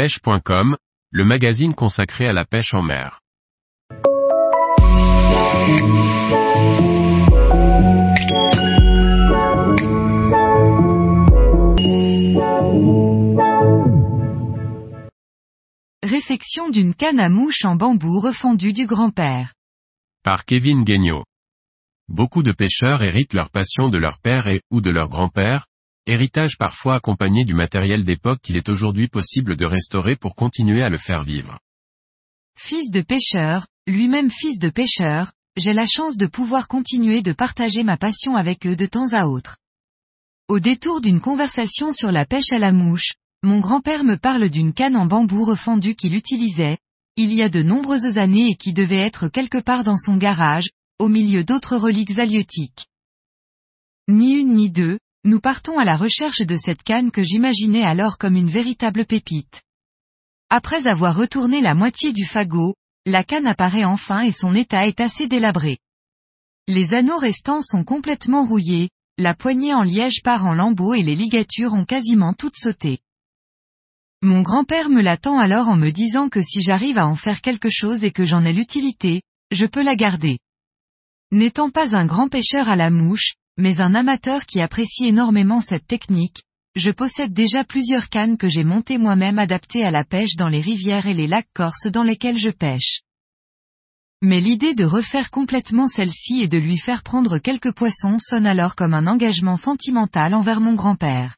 pêche.com, le magazine consacré à la pêche en mer. Réfection d'une canne à mouche en bambou refendu du grand-père. Par Kevin Guignot. Beaucoup de pêcheurs héritent leur passion de leur père et, ou de leur grand-père, héritage parfois accompagné du matériel d'époque qu'il est aujourd'hui possible de restaurer pour continuer à le faire vivre. Fils de pêcheur, lui-même fils de pêcheur, j'ai la chance de pouvoir continuer de partager ma passion avec eux de temps à autre. Au détour d'une conversation sur la pêche à la mouche, mon grand-père me parle d'une canne en bambou refendu qu'il utilisait, il y a de nombreuses années et qui devait être quelque part dans son garage, au milieu d'autres reliques halieutiques. Ni une ni deux, nous partons à la recherche de cette canne que j'imaginais alors comme une véritable pépite. Après avoir retourné la moitié du fagot, la canne apparaît enfin et son état est assez délabré. Les anneaux restants sont complètement rouillés, la poignée en liège part en lambeaux et les ligatures ont quasiment toutes sauté. Mon grand-père me l'attend alors en me disant que si j'arrive à en faire quelque chose et que j'en ai l'utilité, je peux la garder. N'étant pas un grand pêcheur à la mouche, mais un amateur qui apprécie énormément cette technique, je possède déjà plusieurs cannes que j'ai montées moi-même adaptées à la pêche dans les rivières et les lacs corses dans lesquels je pêche. Mais l'idée de refaire complètement celle-ci et de lui faire prendre quelques poissons sonne alors comme un engagement sentimental envers mon grand-père.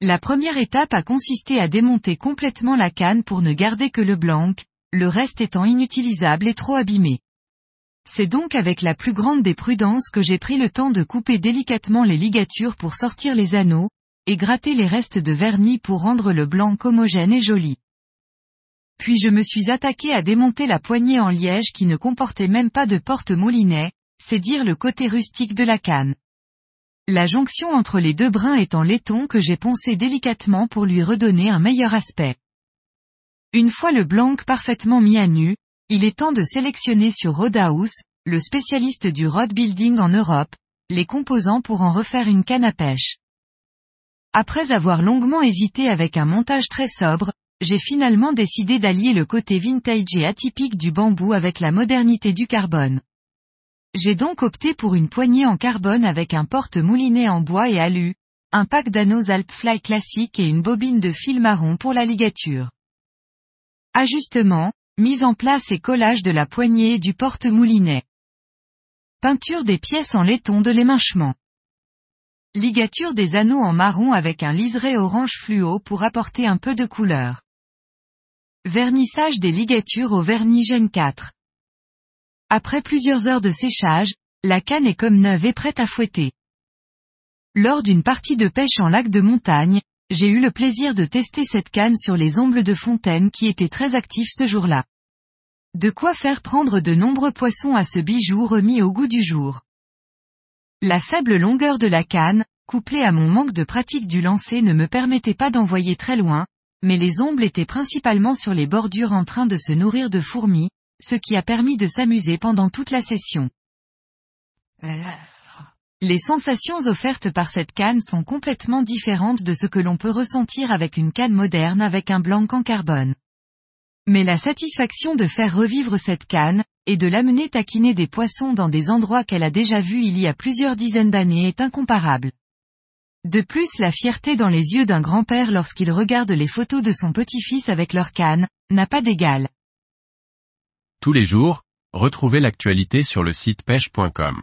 La première étape a consisté à démonter complètement la canne pour ne garder que le blanc, le reste étant inutilisable et trop abîmé. C'est donc avec la plus grande des prudences que j'ai pris le temps de couper délicatement les ligatures pour sortir les anneaux, et gratter les restes de vernis pour rendre le blanc homogène et joli. Puis je me suis attaqué à démonter la poignée en liège qui ne comportait même pas de porte-moulinet, c'est dire le côté rustique de la canne. La jonction entre les deux brins en laiton que j'ai poncé délicatement pour lui redonner un meilleur aspect. Une fois le blanc parfaitement mis à nu, il est temps de sélectionner sur Rodahouse, le spécialiste du rod building en Europe, les composants pour en refaire une canne à pêche. Après avoir longuement hésité avec un montage très sobre, j'ai finalement décidé d'allier le côté vintage et atypique du bambou avec la modernité du carbone. J'ai donc opté pour une poignée en carbone avec un porte-moulinet en bois et alu, un pack d'anneaux Alpfly classique et une bobine de fil marron pour la ligature. Ajustement, mise en place et collage de la poignée et du porte-moulinet. Peinture des pièces en laiton de l'éminchement. Ligature des anneaux en marron avec un liseré orange fluo pour apporter un peu de couleur. Vernissage des ligatures au vernis Gen 4. Après plusieurs heures de séchage, la canne est comme neuve et prête à fouetter. Lors d'une partie de pêche en lac de montagne, j'ai eu le plaisir de tester cette canne sur les ombles de fontaine qui étaient très actifs ce jour-là. De quoi faire prendre de nombreux poissons à ce bijou remis au goût du jour. La faible longueur de la canne, couplée à mon manque de pratique du lancer ne me permettait pas d'envoyer très loin, mais les ombles étaient principalement sur les bordures en train de se nourrir de fourmis, ce qui a permis de s'amuser pendant toute la session. Les sensations offertes par cette canne sont complètement différentes de ce que l'on peut ressentir avec une canne moderne avec un blanc en carbone. Mais la satisfaction de faire revivre cette canne, et de l'amener taquiner des poissons dans des endroits qu'elle a déjà vus il y a plusieurs dizaines d'années est incomparable. De plus la fierté dans les yeux d'un grand-père lorsqu'il regarde les photos de son petit-fils avec leur canne, n'a pas d'égal. Tous les jours, retrouvez l'actualité sur le site pêche.com.